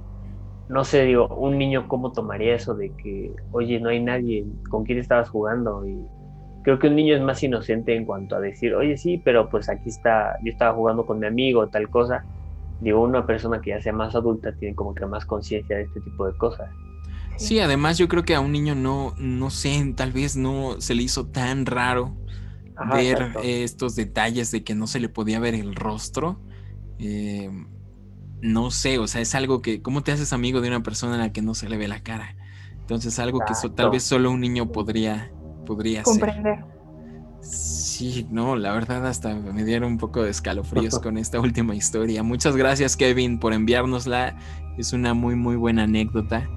no sé, digo, un niño cómo tomaría eso de que, oye, no hay nadie con quien estabas jugando y creo que un niño es más inocente en cuanto a decir, oye, sí, pero pues aquí está, yo estaba jugando con mi amigo, tal cosa digo, una persona que ya sea más adulta tiene como que más conciencia de este tipo de cosas. Sí, además yo creo que a un niño no, no sé, tal vez no se le hizo tan raro ver estos detalles de que no se le podía ver el rostro. Eh, no sé, o sea, es algo que, ¿cómo te haces amigo de una persona a la que no se le ve la cara? Entonces, algo que tal vez solo un niño podría, podría comprender. Sí, no, la verdad hasta me dieron un poco de escalofríos con esta última historia. Muchas gracias Kevin por enviárnosla. Es una muy muy buena anécdota.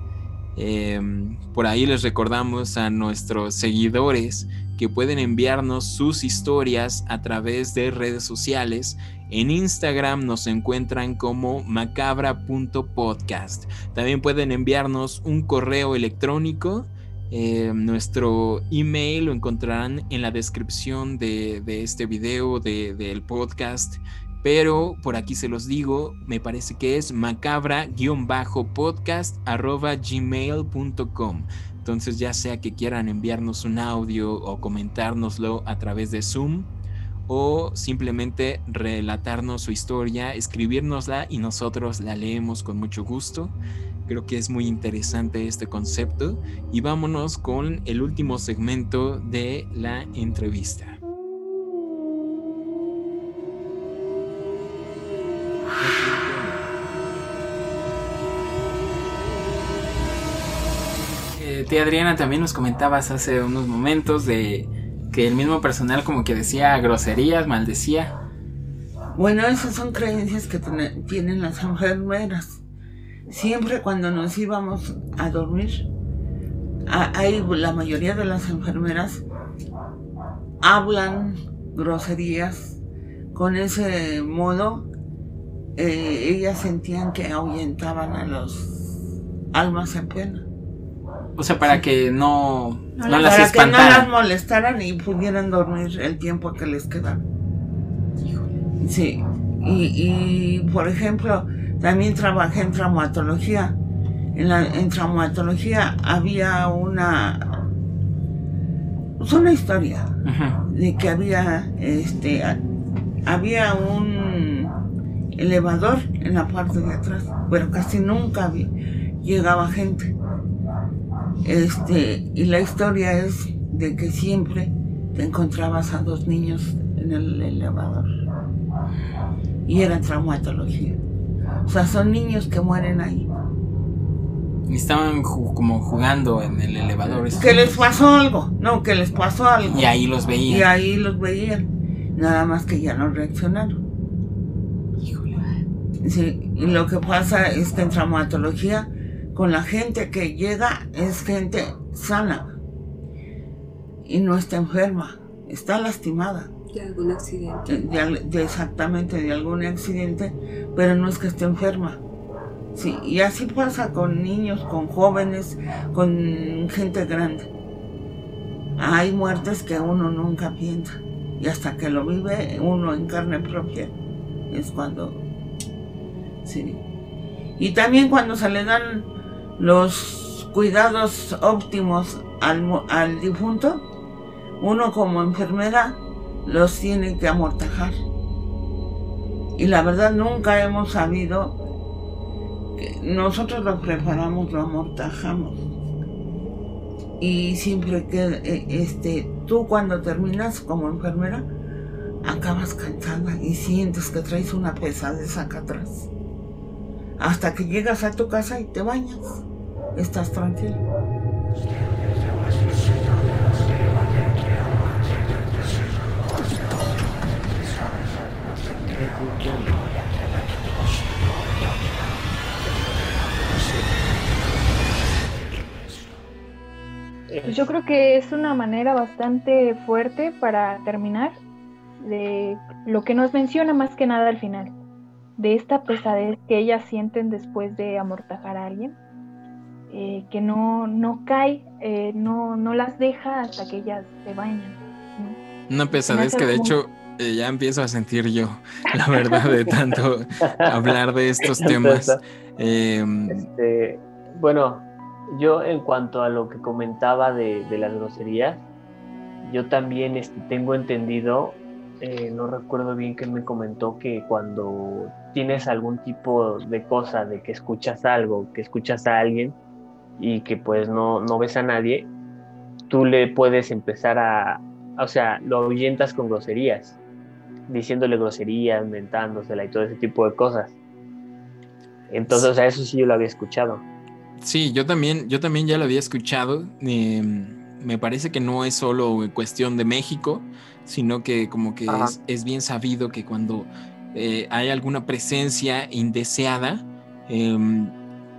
Em, por ahí les recordamos a nuestros seguidores que pueden enviarnos sus historias a través de redes sociales. En Instagram nos encuentran como macabra.podcast. También pueden enviarnos un correo electrónico Eh, nuestro email lo encontrarán en la descripción de, este video, del podcast. Pero por aquí se los digo, me parece que es macabra-podcast.gmail.com. Entonces ya sea que quieran enviarnos un audio o comentárnoslo a través de Zoom o simplemente relatarnos su historia, escribirnosla y nosotros la leemos con mucho gusto. Creo que es muy interesante este concepto y vámonos con el último segmento de la entrevista. Adriana, también nos comentabas hace unos momentos de que el mismo personal como que decía groserías, maldecía. Bueno, esas son creencias que tienen las enfermeras siempre cuando nos íbamos a dormir, la mayoría de las enfermeras hablan groserías con ese modo. Eh, ellas sentían que ahuyentaban a los almas en pena. O sea, para que no, no, las Para que no las molestaran y pudieran dormir el tiempo que les quedaba. Sí. y por ejemplo, también trabajé en traumatología. En, la, en traumatología había una, pues una historia de que había, este, había un elevador en la parte de atrás, pero casi nunca llegaba gente. Este, y la historia es de que siempre te encontrabas a dos niños en el elevador. Y era traumatología. O sea, son niños que mueren ahí. Y estaban como jugando en el elevador. Que les pasó algo, no, que les pasó algo. Y ahí los veían. Y ahí los veían. Nada más que ya no reaccionaron. Híjole. Sí, y lo que pasa es que en traumatología, con la gente que llega, es gente sana. Y no está enferma, está lastimada. De algún accidente. exactamente, de algún accidente, pero no es que esté enferma. Sí, y así pasa con niños, con jóvenes, con gente grande. Hay muertes que uno nunca piensa. Y hasta que lo vive uno en carne propia, es cuando... Sí. Y también cuando se le dan los cuidados óptimos al, al difunto, uno como enfermera los tienen que amortajar. Y la verdad nunca hemos sabido que nosotros lo preparamos, lo amortajamos. Y siempre que eh, este, tú cuando terminas como enfermera, acabas cansada y sientes que traes una pesadez acá atrás. Hasta que llegas a tu casa y te bañas. Estás tranquilo. Pues yo creo que es una manera bastante fuerte para terminar de lo que nos menciona más que nada al final, de esta pesadez que ellas sienten después de amortajar a alguien, eh, que no, no cae, eh, no, no las deja hasta que ellas se bañan. Una pesadez que de hecho eh, ya empiezo a sentir yo, la verdad, de tanto hablar de estos temas. Em, este, bueno, yo en cuanto a lo que comentaba de, las groserías, yo también este, tengo entendido, eh, no recuerdo bien que me comentó que cuando tienes algún tipo de cosa, de que escuchas algo, que escuchas a alguien y que pues no, no ves a nadie, tú le puedes empezar a, o sea, lo ahuyentas con groserías diciéndole groserías, mentándosela y todo ese tipo de cosas. Entonces, o sea, eso sí yo lo había escuchado. Sí, yo también, yo también ya lo había escuchado. Em, me parece que no es solo cuestión de México, sino que como que es, bien sabido que cuando eh, hay alguna presencia indeseada, em,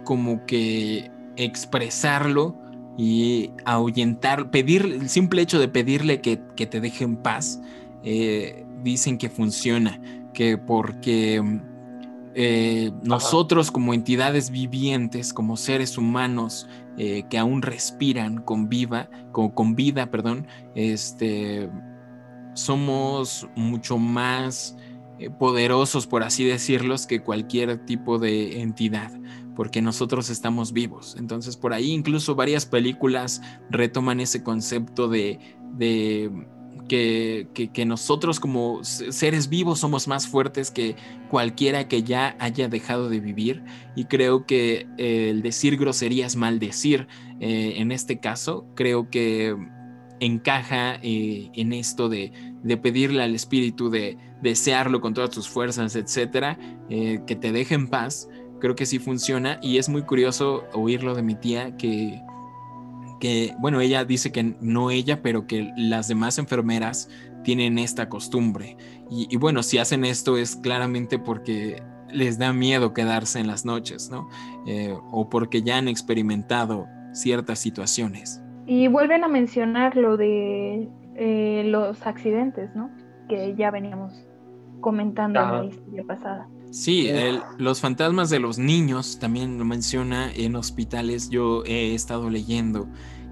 como que expresarlo y ahuyentar, pedir, el simple hecho de pedirle que, que te deje en paz, eh, dicen que funciona, que porque eh, nosotros como entidades vivientes, como seres humanos que aún respiran con, viva, con, con vida, perdón, este, somos mucho más poderosos, por así decirlos, que cualquier tipo de entidad, porque nosotros estamos vivos. Entonces, por ahí incluso varias películas retoman ese concepto de, que, nosotros como seres vivos somos más fuertes que cualquiera que ya haya dejado de vivir. Y creo que eh, el decir groserías, maldecir, eh, en este caso, creo que encaja eh, en esto de, pedirle al espíritu, de desearlo con todas tus fuerzas, etcétera, eh, que te deje en paz. Creo que sí funciona y es muy curioso oírlo de mi tía que, que, bueno, ella dice que no ella, pero que las demás enfermeras tienen esta costumbre. Y, bueno, si hacen esto es claramente porque les da miedo quedarse en las noches, ¿no? Eh, o porque ya han experimentado ciertas situaciones. Y vuelven a mencionar lo de eh, los accidentes, ¿no? Que ya veníamos comentando en la historia pasada. Sí, los fantasmas de los niños también lo menciona en hospitales. Yo he estado leyendo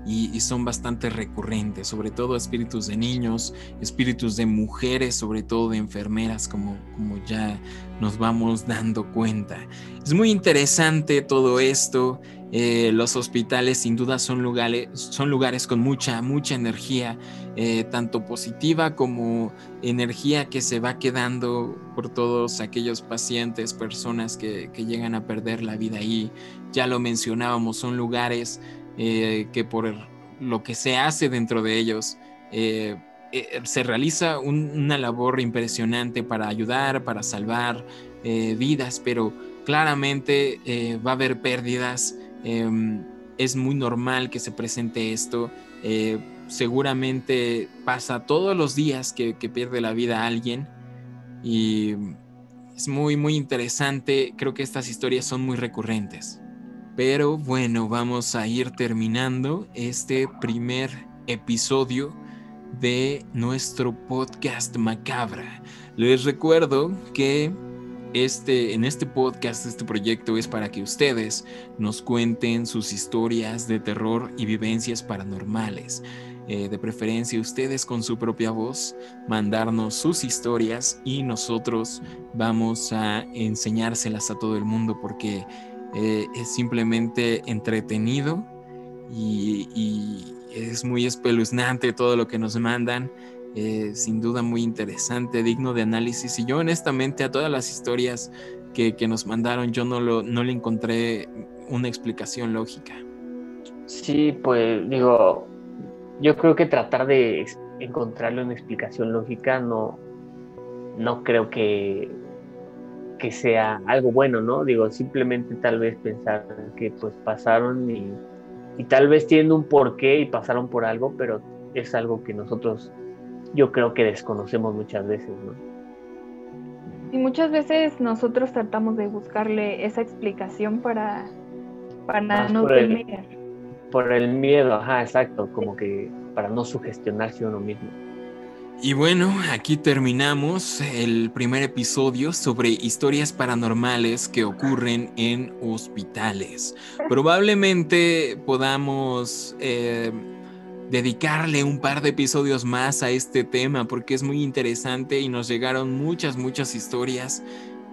y, son bastante recurrentes, sobre todo espíritus de niños, espíritus de mujeres, sobre todo de enfermeras, como, como ya nos vamos dando cuenta. Es muy interesante todo esto. Eh, los hospitales sin duda son lugares, son lugares con mucha, mucha energía, eh, tanto positiva como energía que se va quedando por todos aquellos pacientes, personas que, llegan a perder la vida ahí. Ya lo mencionábamos, son lugares eh, que por lo que se hace dentro de ellos, se realiza una labor impresionante para ayudar, para salvar vidas, pero claramente va a haber pérdidas Em, es muy normal que se presente esto. Eh, seguramente pasa todos los días que, pierde la vida alguien y es muy, muy interesante. Creo que estas historias son muy recurrentes. Pero bueno, vamos a ir terminando este primer episodio de nuestro podcast macabra. Les recuerdo que este, en este podcast, este proyecto es para que ustedes nos cuenten sus historias de terror y vivencias paranormales. Eh, de preferencia ustedes con su propia voz, mandarnos sus historias y nosotros vamos a enseñárselas a todo el mundo porque eh, es simplemente entretenido y, y es muy espeluznante todo lo que nos mandan. Eh, sin duda muy interesante, digno de análisis. Y yo honestamente a todas las historias que, nos mandaron, yo no, lo, no le encontré una explicación lógica. Sí, pues digo, yo creo que tratar de encontrarle una explicación lógica no, no creo que, que sea algo bueno, ¿no? Digo, simplemente tal vez pensar que pues pasaron y, y tal vez tienen un porqué y pasaron por algo, pero es algo que nosotros yo creo que desconocemos muchas veces, ¿no? Y muchas veces nosotros tratamos de buscarle esa explicación para, para no por temer. El, por el miedo, ajá, exacto, como que para no sugestionarse uno mismo. Y bueno, aquí terminamos el primer episodio sobre historias paranormales que ocurren en hospitales. Probablemente podamos eh, dedicarle un par de episodios más a este tema porque es muy interesante y nos llegaron muchas, muchas historias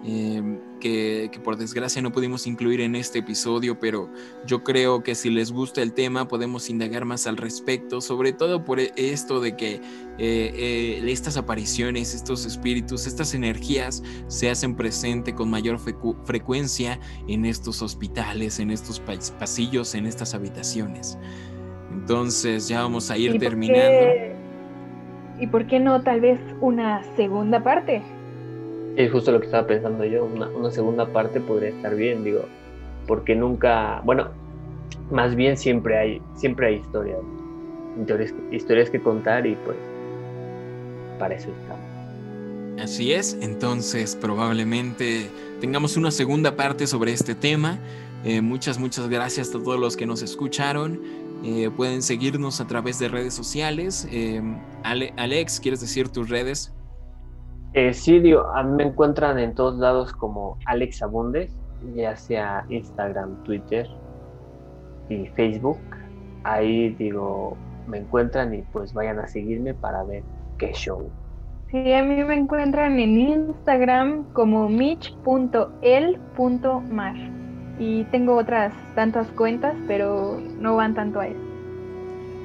em, que, por desgracia no pudimos incluir en este episodio, pero yo creo que si les gusta el tema podemos indagar más al respecto, sobre todo por esto de que eh, eh, estas apariciones, estos espíritus, estas energías se hacen presente con mayor frecuencia en estos hospitales, en estos pasillos, en estas habitaciones. Entonces ya vamos a ir terminando. ¿Y por qué no tal vez una segunda parte? Es justo lo que estaba pensando yo, una, segunda parte podría estar bien, digo, porque nunca, bueno, más bien siempre hay, siempre hay historias, historias, historias que contar y pues para eso estamos. Así es, entonces probablemente tengamos una segunda parte sobre este tema. Eh, muchas, muchas gracias a todos los que nos escucharon. Eh, pueden seguirnos a través de redes sociales. Eh, Alex, ¿quieres decir tus redes? Eh, sí, digo, a mí me encuentran en todos lados como Alex Abundes, ya sea Instagram, Twitter y Facebook. Ahí digo, me encuentran y pues vayan a seguirme para ver qué show. Sí, a mí me encuentran en Instagram como mich.el.mar. Y tengo otras tantas cuentas, pero no van tanto a eso.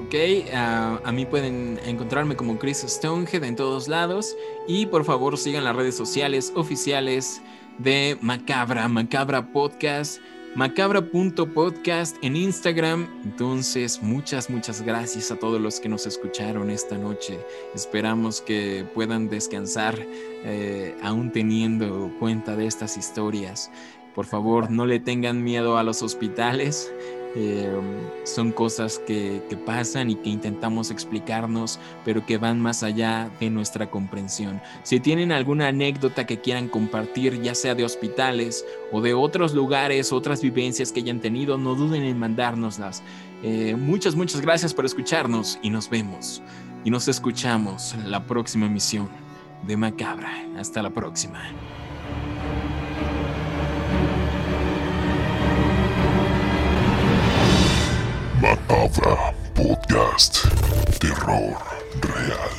Ok, ah, a mí pueden encontrarme como Chris Stonehead en todos lados. Y por favor sigan las redes sociales oficiales de Macabra, Macabra Podcast macabra.podcast en Instagram. Entonces, muchas, muchas gracias a todos los que nos escucharon esta noche. Esperamos que puedan descansar eh, aún teniendo cuenta de estas historias. Por favor, no le tengan miedo a los hospitales. Eh, son cosas que, pasan y que intentamos explicarnos, pero que van más allá de nuestra comprensión. Si tienen alguna anécdota que quieran compartir, ya sea de hospitales o de otros lugares, otras vivencias que hayan tenido, no duden en mandárnoslas. Eh, muchas, muchas gracias por escucharnos y nos vemos y nos escuchamos en la próxima emisión de Macabra. Hasta la próxima. Podcast. Terror real.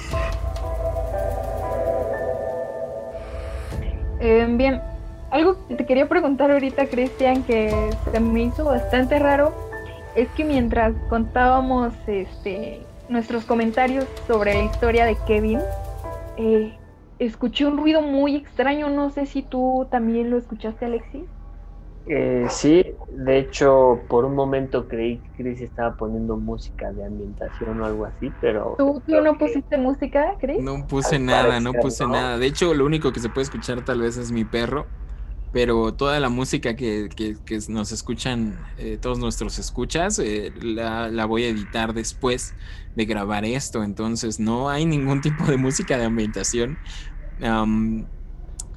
Eh, bien, algo que te quería preguntar ahorita, Cristian, que se me hizo bastante raro, es que mientras contábamos este, nuestros comentarios sobre la historia de Kevin, eh, escuché un ruido muy extraño. No sé si tú también lo escuchaste, Alexis. Eh, sí, de hecho, por un momento creí que Chris estaba poniendo música de ambientación o algo así, pero... ¿Tú, no pusiste música, Chris? No puse nada, no puse nada. De hecho, lo único que se puede escuchar tal vez es mi perro, pero toda la música que, nos escuchan, eh, todos nuestros escuchas, eh, la, voy a editar después de grabar esto, entonces no hay ningún tipo de música de ambientación.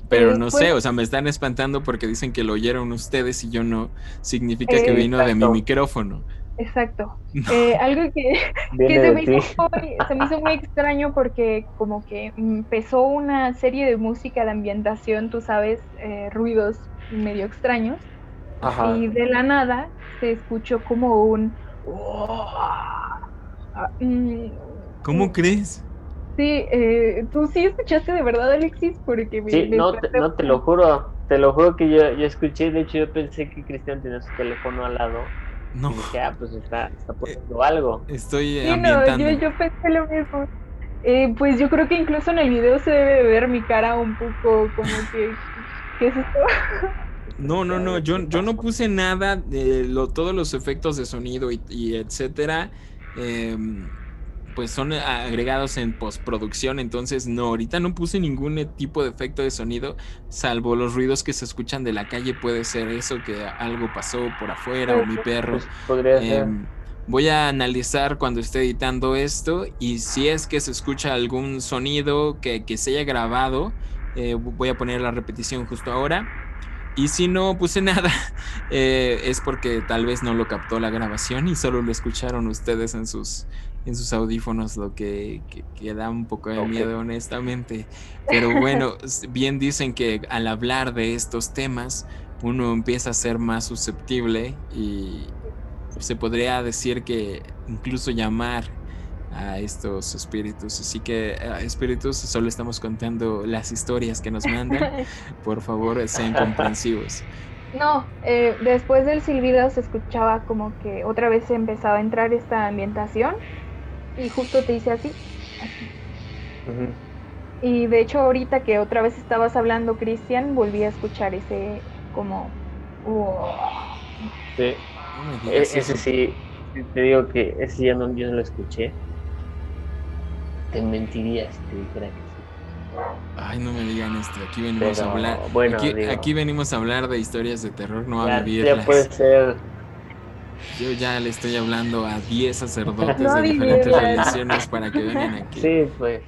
Pero no sé, o sea, me están espantando porque dicen que lo oyeron ustedes y yo no. Significa que vino de mi micrófono. Exacto. Eh, algo que, se, me hizo muy, extraño porque como que empezó una serie de música de ambientación, tú sabes, eh, ruidos medio extraños. Y de la nada se escuchó como un... ¿Cómo crees? Sí, eh, tú sí escuchaste de verdad, Alexis, porque me, Sí, no, te, no te lo juro, te lo juro que yo, yo escuché, de hecho yo pensé que Cristian tenía su teléfono al lado. No. Y dije, ah, pues está, está poniendo algo. Estoy sí, no, yo, yo pensé lo mismo. Eh, pues yo creo que incluso en el video se debe ver mi cara un poco como que, ¿qué es esto? No, no, no, yo, yo no puse nada, de lo, todos los efectos de sonido y, y etcétera. Eh, pues son agregados en postproducción, entonces no, ahorita no puse ningún tipo de efecto de sonido, salvo los ruidos que se escuchan de la calle, puede ser eso, que algo pasó por afuera o mi perro. Pues, em, voy a analizar cuando esté editando esto y si es que se escucha algún sonido que, se haya grabado, eh, voy a poner la repetición justo ahora. Y si no puse nada, eh, es porque tal vez no lo captó la grabación y solo lo escucharon ustedes en sus, en sus audífonos, lo que, da un poco de miedo, honestamente. Pero bueno, bien dicen que al hablar de estos temas, uno empieza a ser más susceptible y se podría decir que incluso llamar a estos espíritus. Así que, eh, espíritus, solo estamos contando las historias que nos mandan. Por favor, sean comprensivos. No, eh, después del silbido se escuchaba como que otra vez empezaba a entrar esta ambientación y justo te dice así. Y de hecho ahorita que otra vez estabas hablando, Cristian, volví a escuchar ese como... Sí. E-, ese sí, te digo que ese ya no, yo no lo escuché. Te mentiría si te dijera que sí. Ay, no me digan esto. Aquí venimos a hablar. Bueno, aquí, venimos a hablar de historias de terror, no a vivirlas. Ya puede ser yo ya le estoy hablando a 10 sacerdotes de diferentes religiones para que vengan aquí. Sí, pues.